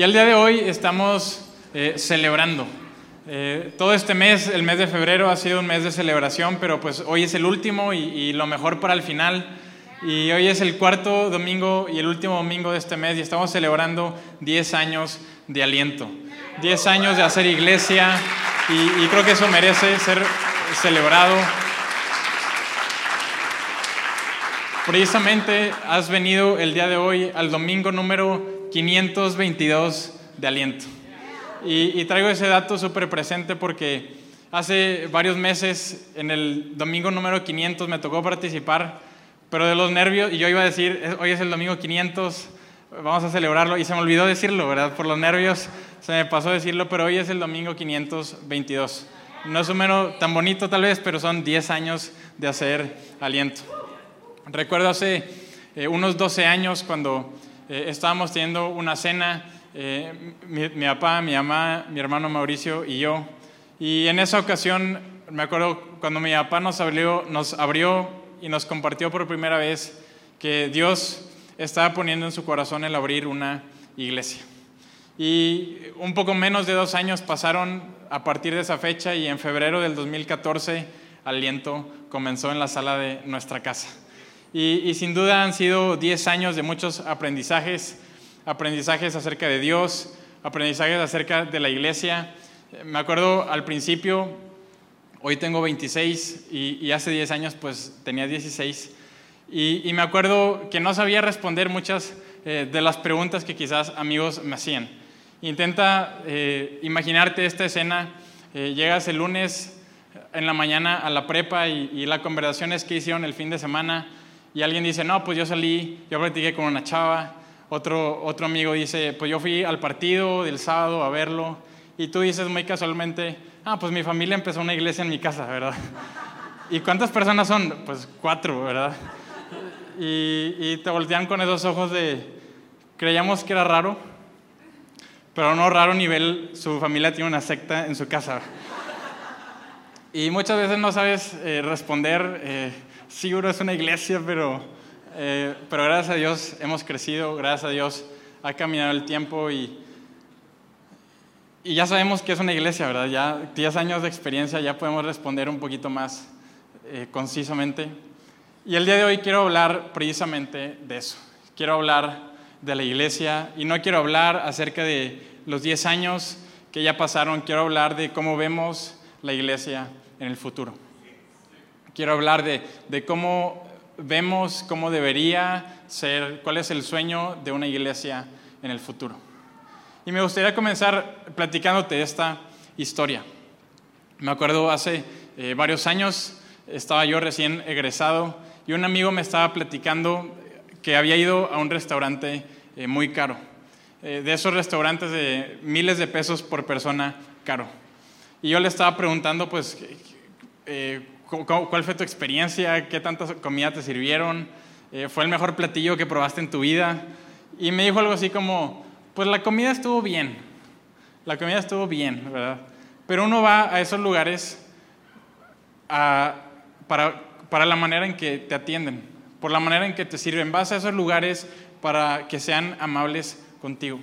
Y el día de hoy estamos eh, celebrando. Eh, todo este mes, el mes de febrero, ha sido un mes de celebración, pero pues hoy es el último y, y lo mejor para el final. Y hoy es el cuarto domingo y el último domingo de este mes y estamos celebrando 10 años de aliento. 10 años de hacer iglesia y, y creo que eso merece ser celebrado. Precisamente has venido el día de hoy al domingo número 522 de aliento. Y, traigo ese dato súper presente porque hace varios meses, en el domingo número 500, me tocó participar, pero de los nervios, y yo iba a decir, hoy es el domingo 500, vamos a celebrarlo, y se me olvidó decirlo, ¿verdad? Por los nervios se me pasó decirlo, pero hoy es el domingo 522. No es un número tan bonito tal vez, pero son 10 años de hacer aliento. Recuerdo hace eh, unos 12 años cuando eh, estábamos teniendo una cena, eh, mi, mi, papá, mi mamá, mi hermano Mauricio y yo, y en esa ocasión me acuerdo cuando mi papá nos abrió, nos abrió y nos compartió por primera vez que Dios estaba poniendo en su corazón el abrir una iglesia. Y un poco menos de dos años pasaron a partir de esa fecha y en febrero del 2014 Aliento comenzó en la sala de nuestra casa. Y, y, sin duda han sido 10 años de muchos aprendizajes, aprendizajes acerca de Dios, aprendizajes acerca de la iglesia. Me acuerdo al principio, hoy tengo 26 y, y hace 10 años pues tenía 16. Y, y, me acuerdo que no sabía responder muchas eh, de las preguntas que quizás amigos me hacían. Intenta eh, imaginarte esta escena, eh, llegas el lunes en la mañana a la prepa y, y la conversación es que hicieron el fin de semana y alguien dice, no, pues yo salí, yo platiqué con una chava, otro, otro amigo dice, pues yo fui al partido del sábado a verlo, y tú dices muy casualmente, ah, pues mi familia empezó una iglesia en mi casa, ¿verdad? ¿Y cuántas personas son? Pues cuatro, ¿verdad? Y, y te voltean con esos ojos de, creíamos que era raro, pero no raro nivel, su familia tiene una secta en su casa. Y muchas veces no sabes eh, responder. Eh, seguro es una iglesia, pero, eh, pero gracias a Dios hemos crecido, gracias a Dios ha caminado el tiempo y, y ya sabemos que es una iglesia, ¿verdad? Ya 10 años de experiencia, ya podemos responder un poquito más eh, concisamente. Y el día de hoy quiero hablar precisamente de eso. Quiero hablar de la iglesia y no quiero hablar acerca de los 10 años que ya pasaron, quiero hablar de cómo vemos la iglesia en el futuro. Quiero hablar de, de, cómo vemos, cómo debería ser, cuál es el sueño de una iglesia en el futuro. Y me gustaría comenzar platicándote esta historia. Me acuerdo hace eh, varios años, estaba yo recién egresado y un amigo me estaba platicando que había ido a un restaurante eh, muy caro. Eh, de esos restaurantes de miles de pesos por persona caro. Y yo le estaba preguntando, pues, eh, ¿Cuál fue tu experiencia? ¿Qué tanta comida te sirvieron? Eh, ¿Fue el mejor platillo que probaste en tu vida? Y me dijo algo así como, pues la comida estuvo bien, la comida estuvo bien, ¿verdad? Pero uno va a esos lugares a, para, para la manera en que te atienden, por la manera en que te sirven. Vas a esos lugares para que sean amables contigo.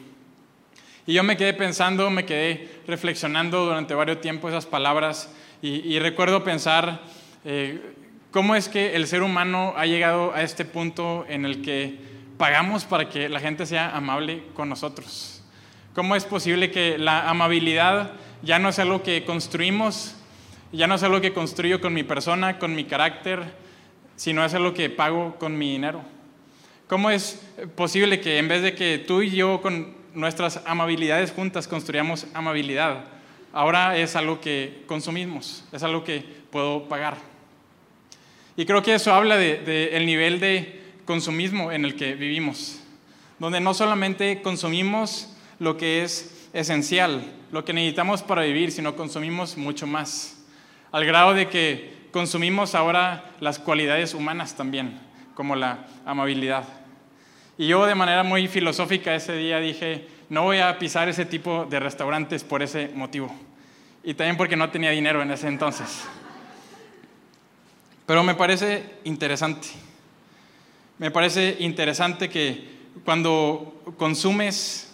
Y yo me quedé pensando, me quedé reflexionando durante varios tiempos esas palabras y, y recuerdo pensar eh, cómo es que el ser humano ha llegado a este punto en el que pagamos para que la gente sea amable con nosotros. ¿Cómo es posible que la amabilidad ya no es algo que construimos, ya no es algo que construyo con mi persona, con mi carácter, sino es algo que pago con mi dinero? ¿Cómo es posible que en vez de que tú y yo con nuestras amabilidades juntas construyamos amabilidad, ahora es algo que consumimos, es algo que puedo pagar. Y creo que eso habla del de, de nivel de consumismo en el que vivimos, donde no solamente consumimos lo que es esencial, lo que necesitamos para vivir, sino consumimos mucho más, al grado de que consumimos ahora las cualidades humanas también, como la amabilidad. Y yo de manera muy filosófica ese día dije, no voy a pisar ese tipo de restaurantes por ese motivo y también porque no tenía dinero en ese entonces. Pero me parece interesante. Me parece interesante que cuando consumes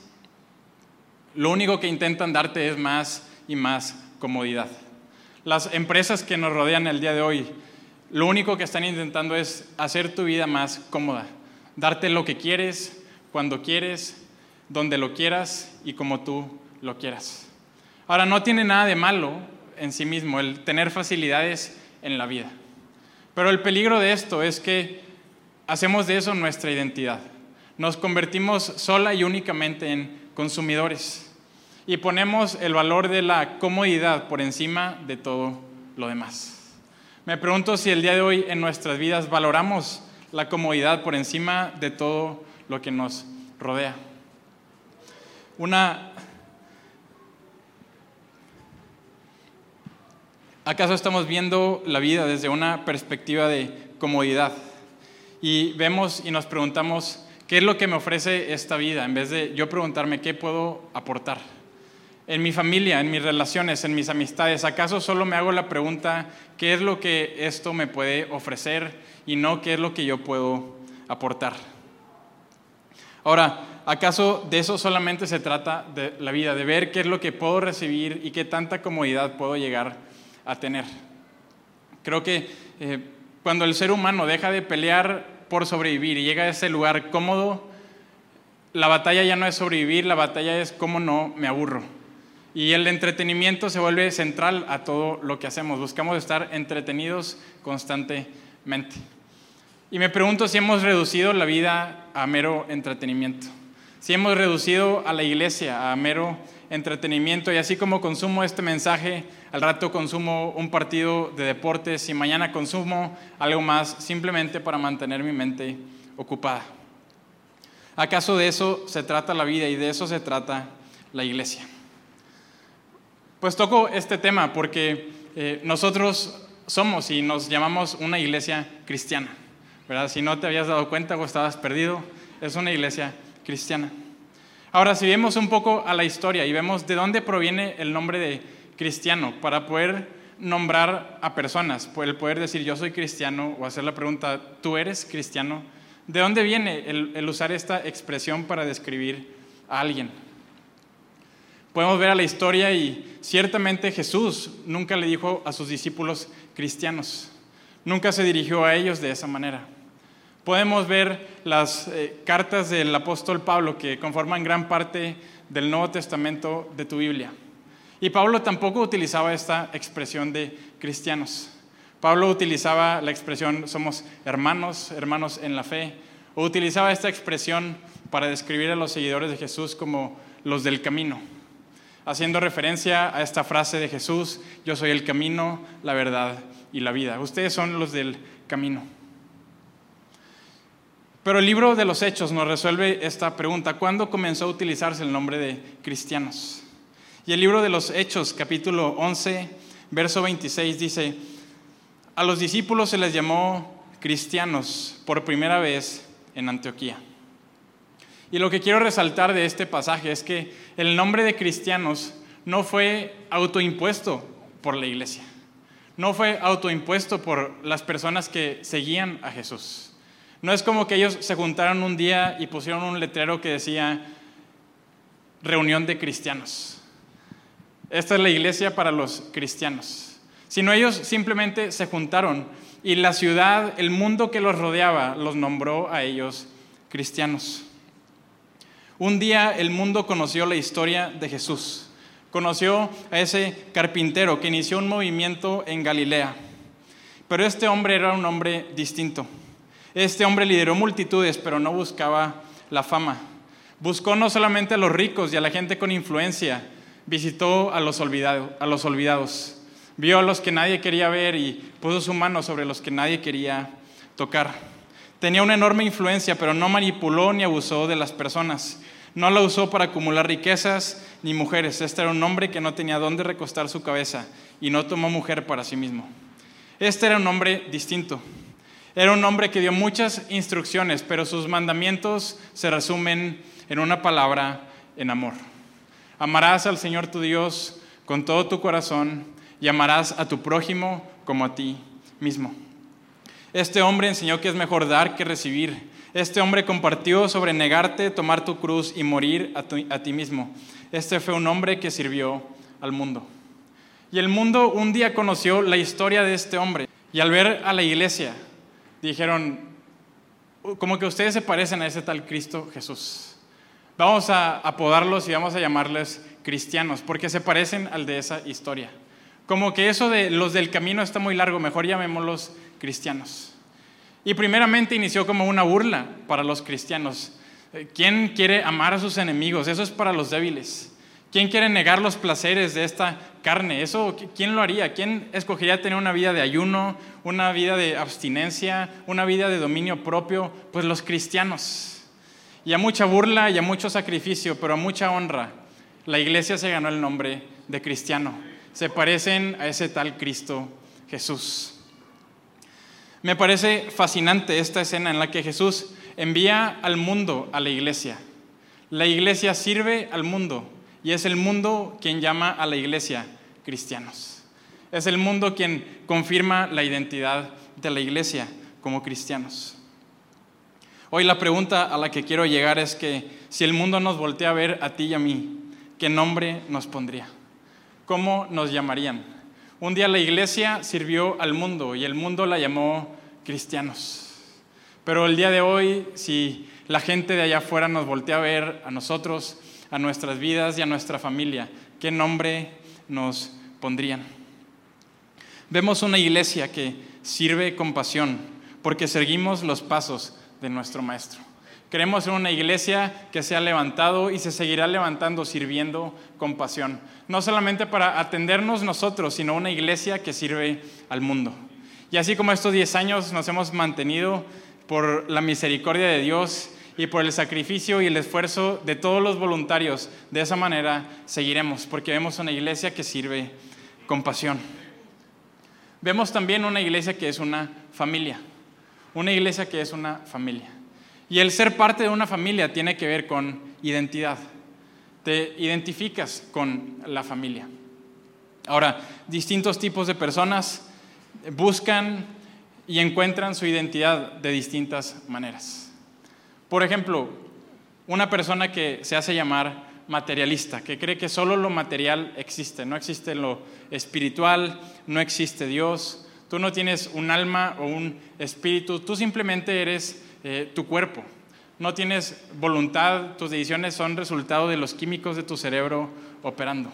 lo único que intentan darte es más y más comodidad. Las empresas que nos rodean el día de hoy, lo único que están intentando es hacer tu vida más cómoda, darte lo que quieres, cuando quieres, donde lo quieras y como tú lo quieras. Ahora, no tiene nada de malo en sí mismo el tener facilidades en la vida, pero el peligro de esto es que hacemos de eso nuestra identidad. Nos convertimos sola y únicamente en consumidores y ponemos el valor de la comodidad por encima de todo lo demás. Me pregunto si el día de hoy en nuestras vidas valoramos la comodidad por encima de todo lo que nos rodea. Una ¿Acaso estamos viendo la vida desde una perspectiva de comodidad? Y vemos y nos preguntamos, ¿qué es lo que me ofrece esta vida? En vez de yo preguntarme, ¿qué puedo aportar? En mi familia, en mis relaciones, en mis amistades, ¿acaso solo me hago la pregunta, ¿qué es lo que esto me puede ofrecer? Y no, ¿qué es lo que yo puedo aportar? Ahora, ¿acaso de eso solamente se trata de la vida? De ver qué es lo que puedo recibir y qué tanta comodidad puedo llegar a tener. Creo que eh, cuando el ser humano deja de pelear por sobrevivir y llega a ese lugar cómodo, la batalla ya no es sobrevivir, la batalla es cómo no me aburro. Y el entretenimiento se vuelve central a todo lo que hacemos. Buscamos estar entretenidos constantemente. Y me pregunto si hemos reducido la vida a mero entretenimiento. Si hemos reducido a la iglesia a mero entretenimiento y así como consumo este mensaje, al rato consumo un partido de deportes y mañana consumo algo más simplemente para mantener mi mente ocupada. ¿Acaso de eso se trata la vida y de eso se trata la iglesia? Pues toco este tema porque eh, nosotros somos y nos llamamos una iglesia cristiana, ¿verdad? Si no te habías dado cuenta o estabas perdido, es una iglesia cristiana. Ahora, si vemos un poco a la historia y vemos de dónde proviene el nombre de cristiano, para poder nombrar a personas, el poder decir yo soy cristiano o hacer la pregunta, ¿tú eres cristiano? ¿De dónde viene el usar esta expresión para describir a alguien? Podemos ver a la historia y ciertamente Jesús nunca le dijo a sus discípulos cristianos, nunca se dirigió a ellos de esa manera. Podemos ver las eh, cartas del apóstol Pablo que conforman gran parte del Nuevo Testamento de tu Biblia. Y Pablo tampoco utilizaba esta expresión de cristianos. Pablo utilizaba la expresión somos hermanos, hermanos en la fe, o utilizaba esta expresión para describir a los seguidores de Jesús como los del camino haciendo referencia a esta frase de Jesús, yo soy el camino, la verdad y la vida. Ustedes son los del camino. Pero el libro de los Hechos nos resuelve esta pregunta. ¿Cuándo comenzó a utilizarse el nombre de cristianos? Y el libro de los Hechos, capítulo 11, verso 26, dice, a los discípulos se les llamó cristianos por primera vez en Antioquía. Y lo que quiero resaltar de este pasaje es que el nombre de cristianos no fue autoimpuesto por la iglesia, no fue autoimpuesto por las personas que seguían a Jesús. No es como que ellos se juntaron un día y pusieron un letrero que decía reunión de cristianos. Esta es la iglesia para los cristianos. Sino ellos simplemente se juntaron y la ciudad, el mundo que los rodeaba, los nombró a ellos cristianos. Un día el mundo conoció la historia de Jesús. Conoció a ese carpintero que inició un movimiento en Galilea. Pero este hombre era un hombre distinto. Este hombre lideró multitudes, pero no buscaba la fama. Buscó no solamente a los ricos y a la gente con influencia, visitó a los, a los olvidados. Vio a los que nadie quería ver y puso su mano sobre los que nadie quería tocar. Tenía una enorme influencia, pero no manipuló ni abusó de las personas. No la usó para acumular riquezas ni mujeres. Este era un hombre que no tenía dónde recostar su cabeza y no tomó mujer para sí mismo. Este era un hombre distinto. Era un hombre que dio muchas instrucciones, pero sus mandamientos se resumen en una palabra, en amor. Amarás al Señor tu Dios con todo tu corazón y amarás a tu prójimo como a ti mismo. Este hombre enseñó que es mejor dar que recibir. Este hombre compartió sobre negarte, tomar tu cruz y morir a, ti mismo. este fue un hombre que sirvió al mundo. Y el mundo un día conoció la historia de este hombre. Y al ver a la iglesia, dijeron, como que ustedes se parecen a ese tal Cristo Jesús. Vamos a apodarlos y vamos a llamarles cristianos, porque se parecen al de esa historia. Como que eso de los del camino está muy largo, mejor llamémoslos cristianos. Y primeramente inició como una burla para los cristianos. ¿Quién quiere amar a sus enemigos? Eso es para los débiles. ¿Quién quiere negar los placeres de esta carne? Eso, ¿quién lo haría? ¿Quién escogería tener una vida de ayuno, una vida de abstinencia, una vida de dominio propio? Pues los cristianos. Y a mucha burla y a mucho sacrificio, pero a mucha honra, la iglesia se ganó el nombre de cristiano. Se parecen a ese tal Cristo Jesús. Me parece fascinante esta escena en la que Jesús envía al mundo a la iglesia. La iglesia sirve al mundo y es el mundo quien llama a la iglesia cristianos. Es el mundo quien confirma la identidad de la iglesia como cristianos. Hoy la pregunta a la que quiero llegar es que si el mundo nos voltea a ver a ti y a mí, ¿qué nombre nos pondría? ¿Cómo nos llamarían? Un día la iglesia sirvió al mundo y el mundo la llamó cristianos. Pero el día de hoy, si la gente de allá afuera nos voltea a ver a nosotros, a nuestras vidas y a nuestra familia, ¿qué nombre nos pondrían? Vemos una iglesia que sirve con pasión porque seguimos los pasos de nuestro Maestro. Queremos en una iglesia que se ha levantado y se seguirá levantando sirviendo con pasión. No solamente para atendernos nosotros, sino una iglesia que sirve al mundo. Y así como estos 10 años nos hemos mantenido por la misericordia de Dios y por el sacrificio y el esfuerzo de todos los voluntarios. De esa manera seguiremos, porque vemos una iglesia que sirve con pasión. Vemos también una iglesia que es una familia, una iglesia que es una familia. Y el ser parte de una familia tiene que ver con identidad. Te identificas con la familia. Ahora, distintos tipos de personas buscan y encuentran su identidad de distintas maneras. Por ejemplo, una persona que se hace llamar materialista, que cree que solo lo material existe, no existe lo espiritual, no existe Dios, tú no tienes un alma o un espíritu, tú simplemente eres eh, tu cuerpo, no tienes voluntad, tus decisiones son resultado de los químicos de tu cerebro operando.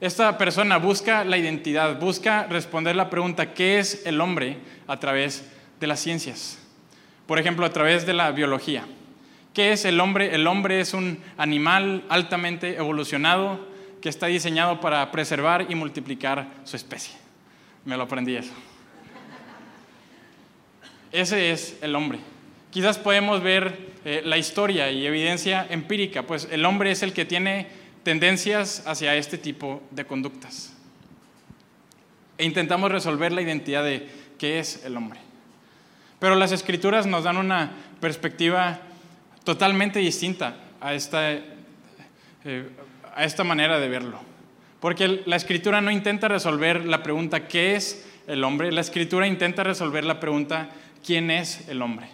Esta persona busca la identidad, busca responder la pregunta, ¿qué es el hombre? a través de las ciencias. Por ejemplo, a través de la biología. ¿Qué es el hombre? El hombre es un animal altamente evolucionado que está diseñado para preservar y multiplicar su especie. Me lo aprendí eso. Ese es el hombre. Quizás podemos ver eh, la historia y evidencia empírica, pues el hombre es el que tiene tendencias hacia este tipo de conductas. E intentamos resolver la identidad de qué es el hombre. Pero las escrituras nos dan una perspectiva totalmente distinta a esta, eh, a esta manera de verlo. Porque la escritura no intenta resolver la pregunta ¿qué es el hombre? La escritura intenta resolver la pregunta ¿quién es el hombre?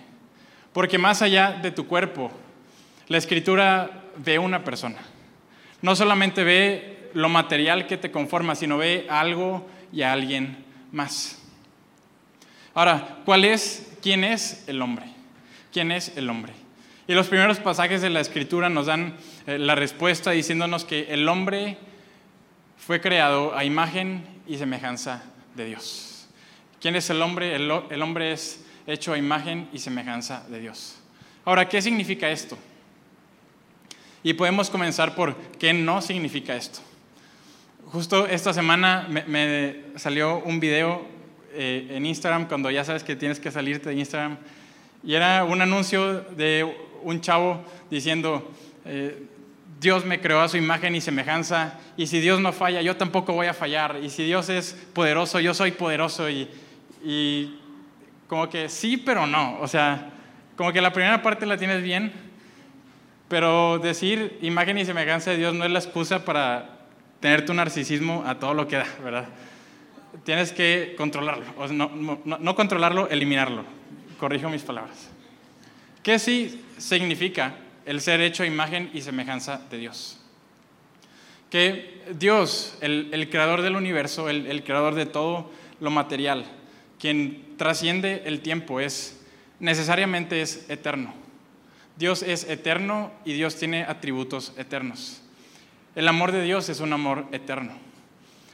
Porque más allá de tu cuerpo, la escritura ve una persona. No solamente ve lo material que te conforma, sino ve algo y a alguien más. Ahora, ¿cuál es ¿quién es el hombre? ¿Quién es el hombre? Y los primeros pasajes de la escritura nos dan eh, la respuesta diciéndonos que el hombre fue creado a imagen y semejanza de Dios. ¿Quién es el hombre? El, hombre es hecho a imagen y semejanza de Dios. Ahora, ¿qué significa esto? Y podemos comenzar por qué no significa esto. Justo esta semana me, me salió un video eh, en Instagram cuando ya sabes que tienes que salirte de Instagram. Y era un anuncio de un chavo diciendo, eh, Dios me creó a su imagen y semejanza, y si Dios no falla, yo tampoco voy a fallar, y si Dios es poderoso, yo soy poderoso, y, como que sí, pero no, o sea, como que la primera parte la tienes bien, pero decir imagen y semejanza de Dios no es la excusa para tener tu narcisismo a todo lo que da, ¿verdad? tienes que controlarlo. O no, no, controlarlo, eliminarlo. Corrijo mis palabras. ¿Qué sí significa el ser hecho imagen y semejanza de Dios? que Dios, el, creador del universo, el, el creador de todo lo material, quien trasciende el tiempo, es necesariamente es eterno. Dios es eterno y Dios tiene atributos eternos. El amor de Dios es un amor eterno.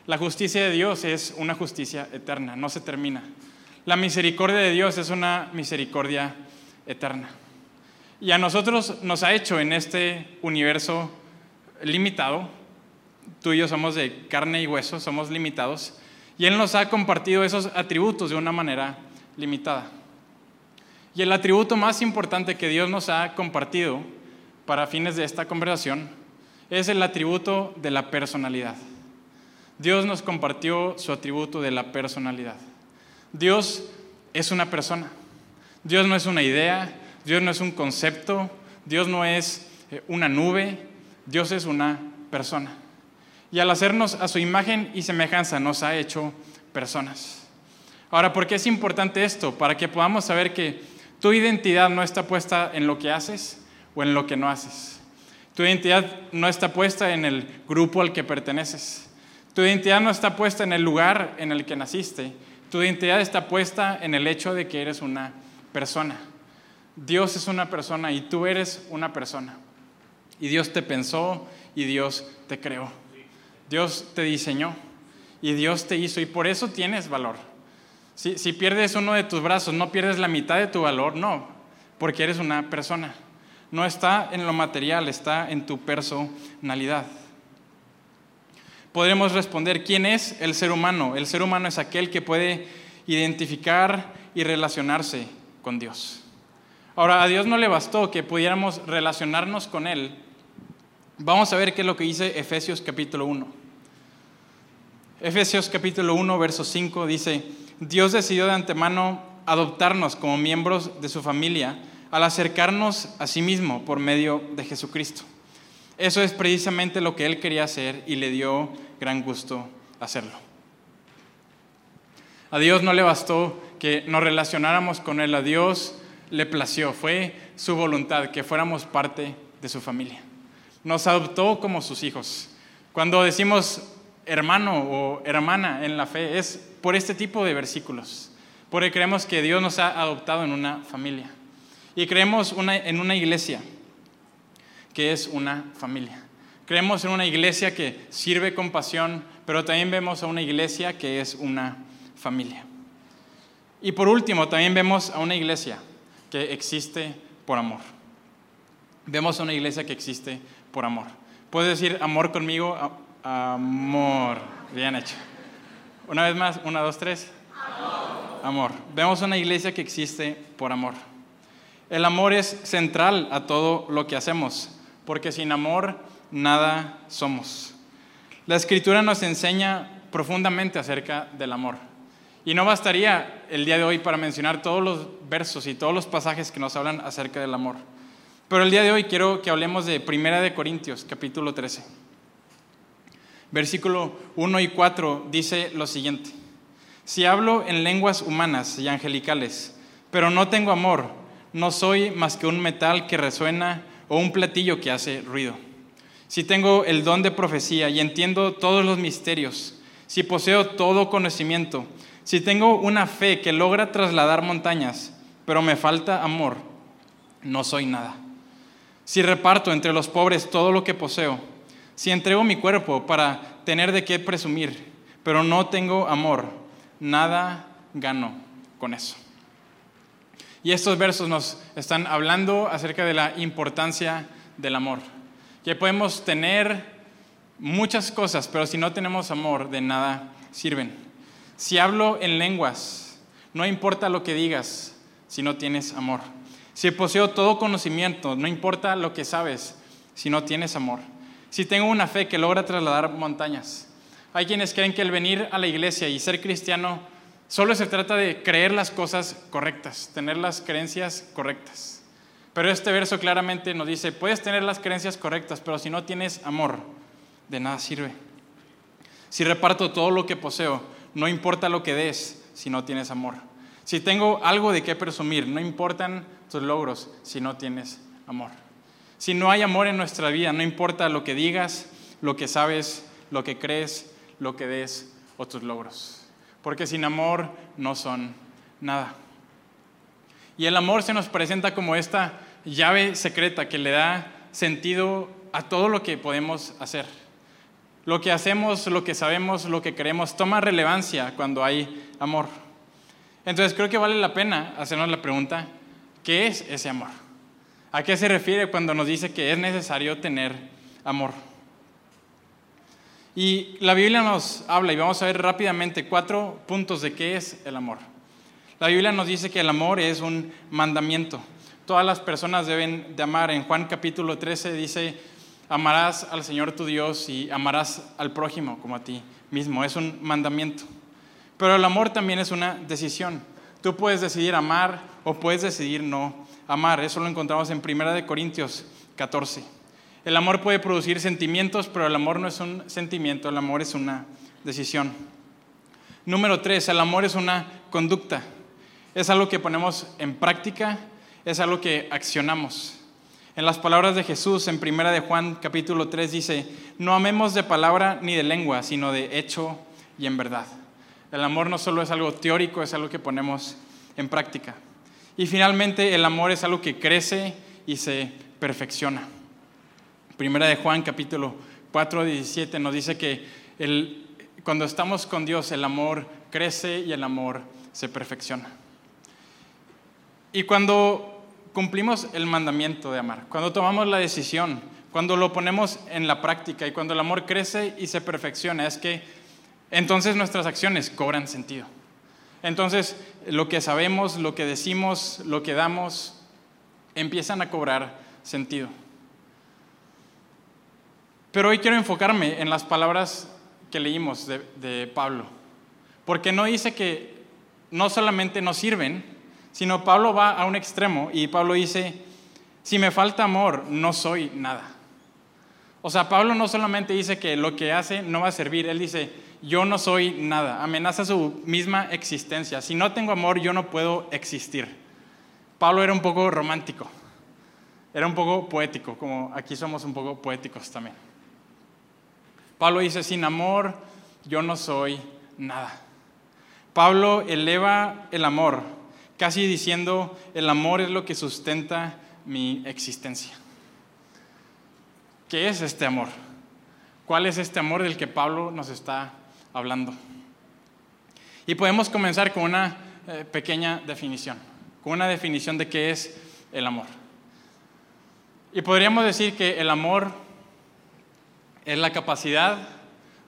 La justicia de Dios es una justicia eterna, no se termina. La misericordia de Dios es una misericordia eterna. Y a nosotros nos ha hecho en este universo limitado, tú y yo somos de carne y hueso, somos limitados, y Él nos ha compartido esos atributos de una manera limitada. Y el atributo más importante que Dios nos ha compartido para fines de esta conversación es el atributo de la personalidad. Dios nos compartió su atributo de la personalidad. Dios es una persona. Dios no es una idea, Dios no es un concepto, Dios no es eh, una nube, Dios es una persona. Y al hacernos a su imagen y semejanza nos ha hecho personas. Ahora, ¿por qué es importante esto? Para que podamos saber que tu identidad no está puesta en lo que haces o en lo que no haces. Tu identidad no está puesta en el grupo al que perteneces. Tu identidad no está puesta en el lugar en el que naciste. Tu identidad está puesta en el hecho de que eres una persona. Dios es una persona y tú eres una persona. Y Dios te pensó y Dios te creó. Dios te diseñó y Dios te hizo y por eso tienes valor. Si, pierdes uno de tus brazos, no pierdes la mitad de tu valor, no, porque eres una persona. No está en lo material, está en tu personalidad. Podremos responder, ¿quién es el ser humano? El ser humano es aquel que puede identificar y relacionarse con Dios. Ahora, a Dios no le bastó que pudiéramos relacionarnos con Él. Vamos a ver qué es lo que dice Efesios capítulo 1. Efesios capítulo 1, verso 5 dice, Dios decidió de antemano adoptarnos como miembros de su familia al acercarnos a sí mismo por medio de Jesucristo. Eso es precisamente lo que Él quería hacer y le dio gran gusto hacerlo. A Dios no le bastó que nos relacionáramos con Él, a Dios le plació, fue su voluntad que fuéramos parte de su familia. Nos adoptó como sus hijos. Cuando decimos hermano o hermana en la fe es por este tipo de versículos, porque creemos que Dios nos ha adoptado en una familia y creemos en una iglesia que es una familia. Creemos en una iglesia que sirve con pasión, pero también vemos a una iglesia que es una familia. Y por último, también vemos a una iglesia que existe por amor. Vemos una iglesia que existe por amor. ¿Puedes decir amor conmigo? Amor. Bien hecho. Una vez más, una, dos, tres. Amor. Amor. Vemos una iglesia que existe por amor. El amor es central a todo lo que hacemos, porque sin amor nada somos. La escritura nos enseña profundamente acerca del amor. Y no bastaría el día de hoy para mencionar todos los versos y todos los pasajes que nos hablan acerca del amor. Pero el día de hoy quiero que hablemos de Primera de Corintios, capítulo 13. Versículo 1 y 4 dice lo siguiente. Si hablo en lenguas humanas y angelicales, pero no tengo amor, no soy más que un metal que resuena o un platillo que hace ruido. Si tengo el don de profecía y entiendo todos los misterios, si poseo todo conocimiento, si tengo una fe que logra trasladar montañas, pero me falta amor, no soy nada. Si reparto entre los pobres todo lo que poseo, si entrego mi cuerpo para tener de qué presumir, pero no tengo amor, nada gano con eso. Y estos versos nos están hablando acerca de la importancia del amor. Que podemos tener muchas cosas, pero si no tenemos amor, de nada sirven. Si hablo en lenguas, no importa lo que digas si no tienes amor. Si poseo todo conocimiento, no importa lo que sabes si no tienes amor si tengo una fe que logra trasladar montañas. Hay quienes creen que el venir a la iglesia y ser cristiano solo se trata de creer las cosas correctas, tener las creencias correctas. Pero este verso claramente nos dice, puedes tener las creencias correctas, pero si no tienes amor, de nada sirve. Si reparto todo lo que poseo, no importa lo que des si no tienes amor. Si tengo algo de qué presumir, no importan tus logros si no tienes amor. Si no hay amor en nuestra vida, no importa lo que digas, lo que sabes, lo que crees, lo que des o tus logros. Porque sin amor no son nada. Y el amor se nos presenta como esta llave secreta que le da sentido a todo lo que podemos hacer. Lo que hacemos, lo que sabemos, lo que queremos, toma relevancia cuando hay amor. Entonces creo que vale la pena hacernos la pregunta, ¿qué es ese amor? ¿A qué se refiere cuando nos dice que es necesario tener amor? Y la Biblia nos habla, y vamos a ver rápidamente cuatro puntos de qué es el amor. La Biblia nos dice que el amor es un mandamiento. Todas las personas deben de amar. En Juan capítulo 13 dice, amarás al Señor tu Dios y amarás al prójimo como a ti mismo. Es un mandamiento. Pero el amor también es una decisión. Tú puedes decidir amar o puedes decidir no amar. Eso lo encontramos en 1 Corintios 14. El amor puede producir sentimientos, pero el amor no es un sentimiento, el amor es una decisión. Número tres, el amor es una conducta. Es algo que ponemos en práctica, es algo que accionamos. En las palabras de Jesús en 1 de Juan capítulo 3 dice, no amemos de palabra ni de lengua, sino de hecho y en verdad. El amor no solo es algo teórico, es algo que ponemos en práctica. Y finalmente el amor es algo que crece y se perfecciona. Primera de Juan capítulo 4, 17 nos dice que el, cuando estamos con Dios el amor crece y el amor se perfecciona. Y cuando cumplimos el mandamiento de amar, cuando tomamos la decisión, cuando lo ponemos en la práctica y cuando el amor crece y se perfecciona, es que entonces nuestras acciones cobran sentido. Entonces lo que sabemos, lo que decimos, lo que damos, empiezan a cobrar sentido. Pero hoy quiero enfocarme en las palabras que leímos de, de Pablo, porque no dice que no solamente nos sirven, sino Pablo va a un extremo y Pablo dice, si me falta amor, no soy nada. O sea, Pablo no solamente dice que lo que hace no va a servir, él dice, yo no soy nada, amenaza su misma existencia. Si no tengo amor, yo no puedo existir. Pablo era un poco romántico, era un poco poético, como aquí somos un poco poéticos también. Pablo dice, sin amor, yo no soy nada. Pablo eleva el amor casi diciendo, el amor es lo que sustenta mi existencia. ¿Qué es este amor? ¿Cuál es este amor del que Pablo nos está hablando? Y podemos comenzar con una eh, pequeña definición, con una definición de qué es el amor. Y podríamos decir que el amor es la capacidad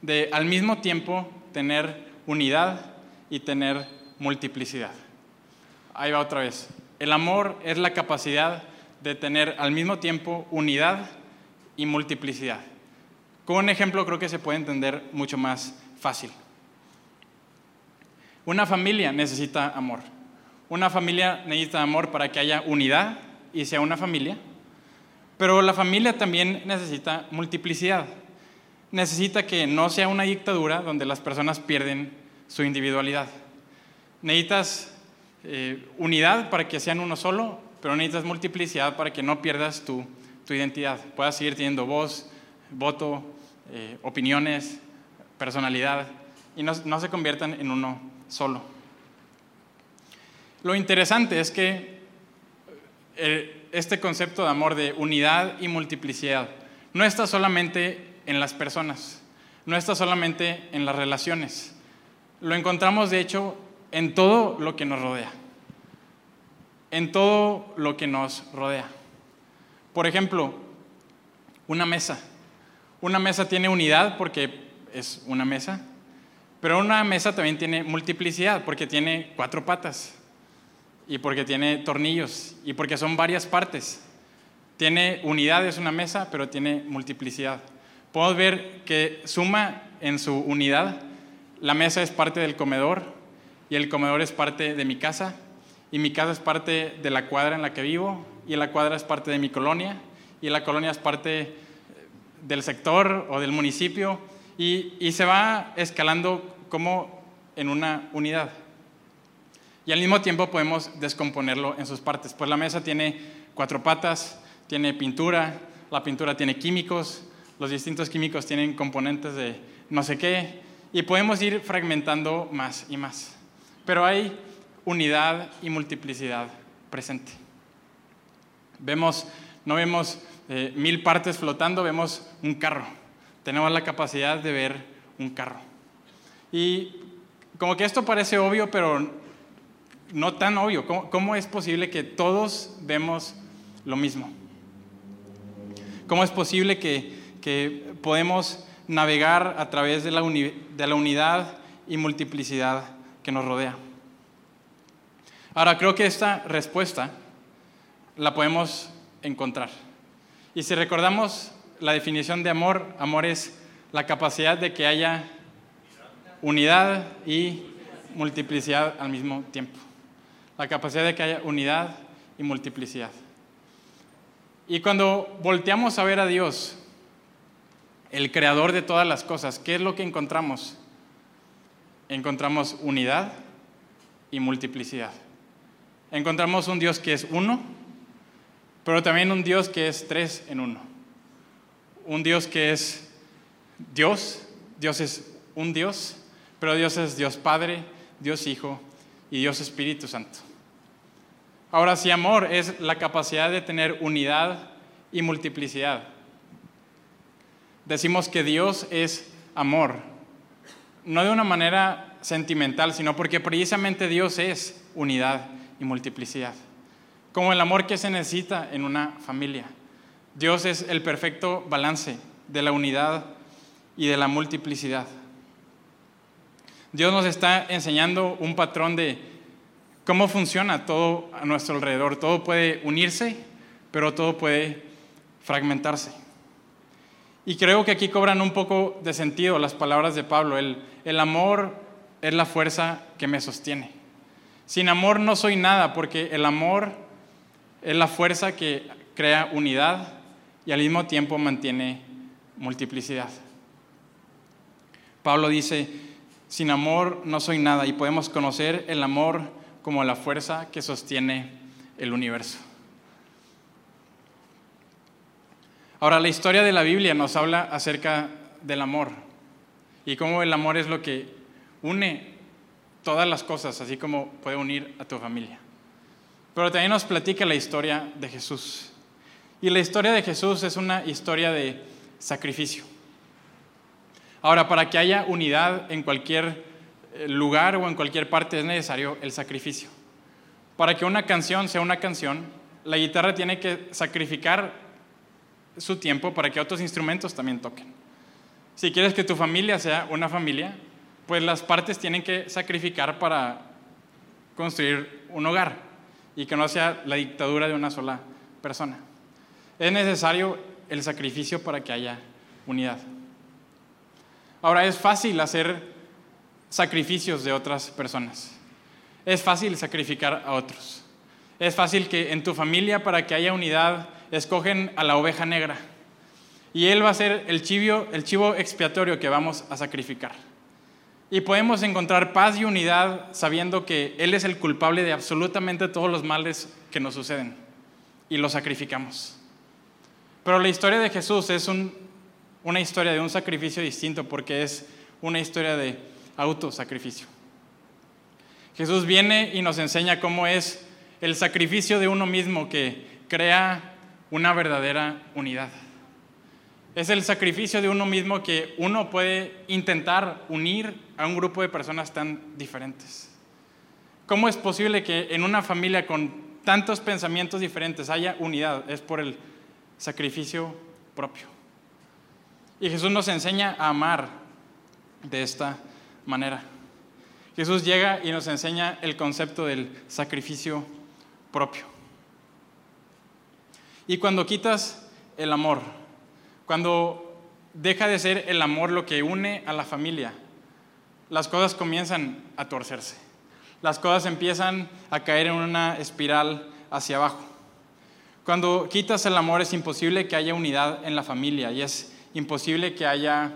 de al mismo tiempo tener unidad y tener multiplicidad. Ahí va otra vez. El amor es la capacidad de tener al mismo tiempo unidad y multiplicidad. Con un ejemplo creo que se puede entender mucho más fácil. Una familia necesita amor. Una familia necesita amor para que haya unidad y sea una familia. Pero la familia también necesita multiplicidad. Necesita que no sea una dictadura donde las personas pierden su individualidad. Necesitas eh, unidad para que sean uno solo, pero necesitas multiplicidad para que no pierdas tu, identidad. Puedas seguir teniendo voz, voto, eh, opiniones, personalidad, y no, no se conviertan en uno solo. Lo interesante es que eh, este concepto de amor de unidad y multiplicidad no está solamente en las personas, no está solamente en las relaciones. Lo encontramos, de hecho, en todo lo que nos rodea. En todo lo que nos rodea. Por ejemplo, una mesa. Una mesa tiene unidad porque es una mesa, pero una mesa también tiene multiplicidad porque tiene cuatro patas y porque tiene tornillos y porque son varias partes. Tiene unidad, es una mesa, pero tiene multiplicidad. Podemos ver que suma en su unidad. La mesa es parte del comedor, y el comedor es parte de mi casa y mi casa es parte de la cuadra en la que vivo y la cuadra es parte de mi colonia y la colonia es parte eh, del sector o del municipio y, y se va escalando como en una unidad. Y al mismo tiempo podemos descomponerlo en sus partes. Pues la mesa tiene cuatro patas, tiene pintura, la pintura tiene químicos, los distintos químicos tienen componentes de no sé qué, y podemos ir fragmentando más y más. Pero hay unidad y multiplicidad presente. Vemos, no vemos eh, mil partes flotando, vemos un carro. Tenemos la capacidad de ver un carro. Y como que esto parece obvio, pero no tan obvio. ¿Cómo, es posible que todos vemos lo mismo? ¿Cómo es posible que, podemos navegar a través de la unidad y multiplicidad que nos rodea? Ahora, creo que esta respuesta la podemos encontrar. Y si recordamos la definición de amor, amor es la capacidad de que haya unidad y multiplicidad al mismo tiempo. La capacidad de que haya unidad y multiplicidad. Y cuando volteamos a ver a Dios, el creador de todas las cosas, ¿qué es lo que encontramos? Encontramos unidad y multiplicidad. Encontramos un Dios que es uno, pero también un Dios que es tres en uno. Un Dios que es Dios, Dios es un Dios, pero Dios es Dios Padre, Dios Hijo y Dios Espíritu Santo. Ahora, si amor es la capacidad de tener unidad y multiplicidad, decimos que Dios es amor, no de una manera sentimental, sino porque precisamente Dios es unidad y multiplicidad como el amor que se necesita en una familia. Dios es el perfecto balance de la unidad y de la multiplicidad. Dios nos está enseñando un patrón de cómo funciona todo a nuestro alrededor. Todo puede unirse, pero todo puede fragmentarse. Y creo que aquí cobran un poco de sentido las palabras de Pablo. El, el amor es la fuerza que me sostiene. Sin amor no soy nada, porque el amor es la fuerza que crea unidad y al mismo tiempo mantiene multiplicidad. Pablo dice, sin amor no soy nada y podemos conocer el amor como la fuerza que sostiene el universo. Ahora, la historia de la Biblia nos habla acerca del amor y cómo el amor es lo que une todas las cosas, así como puede unir a tu familia. Pero también nos platica la historia de Jesús. Y la historia de Jesús es una historia de sacrificio. Ahora, para que haya unidad en cualquier eh, lugar o en cualquier parte es necesario el sacrificio. Para que una canción sea una canción, la guitarra tiene que sacrificar su tiempo para que otros instrumentos también toquen. Si quieres que tu familia sea una familia, pues las partes tienen que sacrificar para construir un hogar y que no sea la dictadura de una sola persona. Es necesario el sacrificio para que haya unidad. Ahora, es fácil hacer sacrificios de otras personas. Es fácil sacrificar a otros. Es fácil que en tu familia, para que haya unidad, escogen a la oveja negra. Y él va a ser el chivo, el chivo expiatorio que vamos a sacrificar. Y podemos encontrar paz y unidad sabiendo que Él es el culpable de absolutamente todos los males que nos suceden. Y lo sacrificamos. Pero la historia de Jesús es una historia de un sacrificio distinto porque es una historia de autosacrificio. Jesús viene y nos enseña cómo es el sacrificio de uno mismo que crea una verdadera unidad. Es el sacrificio de uno mismo que uno puede intentar unir a un grupo de personas tan diferentes. ¿Cómo es posible que en una familia con tantos pensamientos diferentes haya unidad? Es por el sacrificio propio. Y Jesús nos enseña a amar de esta manera. Jesús llega y nos enseña el concepto del sacrificio propio. Y cuando quitas el amor, cuando deja de ser el amor lo que une a la familia, las cosas comienzan a torcerse. Las cosas empiezan a caer en una espiral hacia abajo. Cuando quitas el amor es imposible que haya unidad en la familia y es imposible que haya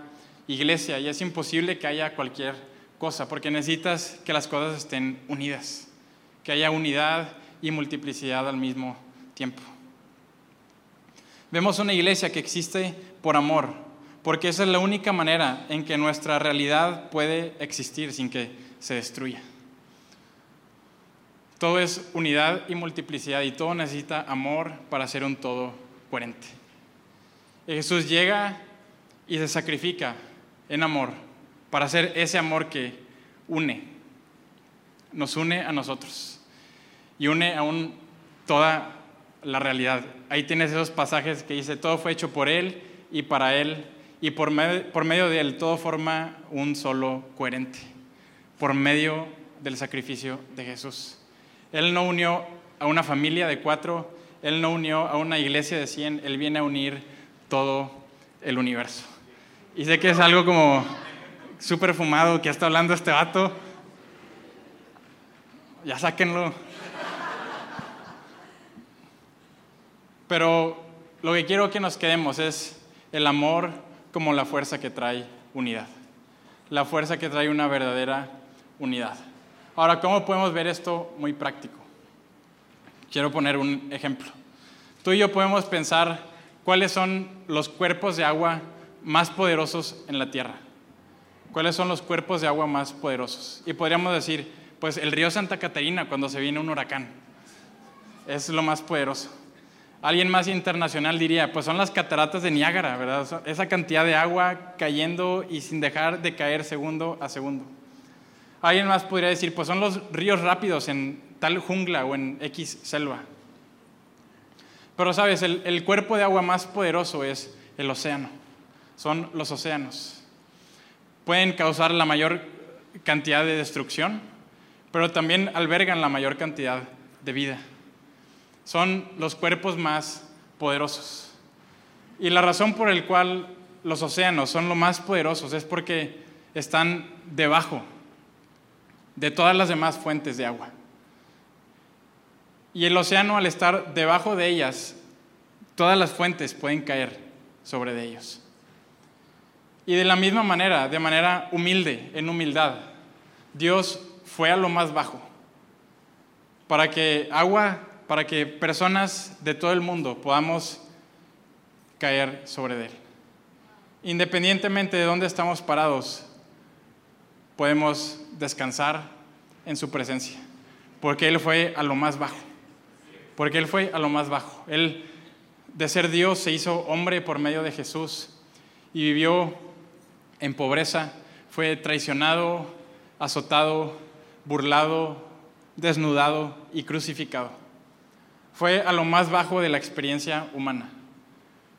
iglesia y es imposible que haya cualquier cosa porque necesitas que las cosas estén unidas, que haya unidad y multiplicidad al mismo tiempo. Vemos una iglesia que existe por amor, porque esa es la única manera en que nuestra realidad puede existir sin que se destruya. Todo es unidad y multiplicidad y todo necesita amor para ser un todo coherente. Jesús llega y se sacrifica en amor para ser ese amor que une, nos une a nosotros y une aún toda la realidad. Ahí tienes esos pasajes que dice, todo fue hecho por Él y para Él y por, medio de Él todo forma un solo coherente, por medio del sacrificio de Jesús. Él no unió a una familia de cuatro, Él no unió a una iglesia de cien, Él viene a unir todo el universo. Y sé que es algo como súper fumado que está hablando este vato. Ya sáquenlo. Pero lo que quiero que nos quedemos es el amor como la fuerza que trae unidad. La fuerza que trae una verdadera unidad. Ahora, ¿cómo podemos ver esto muy práctico? Quiero poner un ejemplo. Tú y yo podemos pensar cuáles son los cuerpos de agua más poderosos en la Tierra. ¿Cuáles son los cuerpos de agua más poderosos? Y podríamos decir, pues el río Santa Catarina cuando se viene un huracán. Es lo más poderoso. Alguien más internacional diría, pues son las cataratas de Niágara, ¿verdad? Esa cantidad de agua cayendo y sin dejar de caer segundo a segundo. Alguien más podría decir, pues son los ríos rápidos en tal jungla o en X selva. Pero sabes, el, el cuerpo de agua más poderoso es el océano. Son los océanos. Pueden causar la mayor cantidad de destrucción, pero también albergan la mayor cantidad de vida son los cuerpos más poderosos. Y la razón por la cual los océanos son los más poderosos es porque están debajo de todas las demás fuentes de agua. Y el océano al estar debajo de ellas, todas las fuentes pueden caer sobre de ellos. Y de la misma manera, de manera humilde, en humildad, Dios fue a lo más bajo para que agua para que personas de todo el mundo podamos caer sobre él. Independientemente de dónde estamos parados, podemos descansar en su presencia, porque Él fue a lo más bajo, porque Él fue a lo más bajo. Él, de ser Dios, se hizo hombre por medio de Jesús y vivió en pobreza, fue traicionado, azotado, burlado, desnudado y crucificado fue a lo más bajo de la experiencia humana,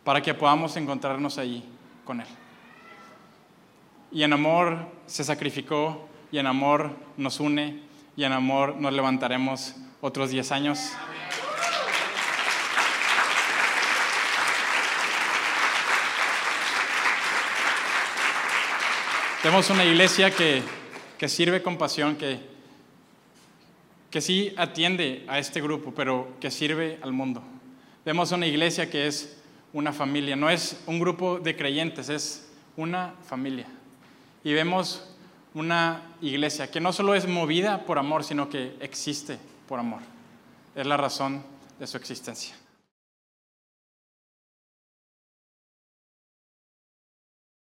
para que podamos encontrarnos allí con Él. Y en amor se sacrificó, y en amor nos une, y en amor nos levantaremos otros 10 años. Tenemos una iglesia que, que sirve con pasión, que que sí atiende a este grupo, pero que sirve al mundo. Vemos una iglesia que es una familia, no es un grupo de creyentes, es una familia. Y vemos una iglesia que no solo es movida por amor, sino que existe por amor. Es la razón de su existencia.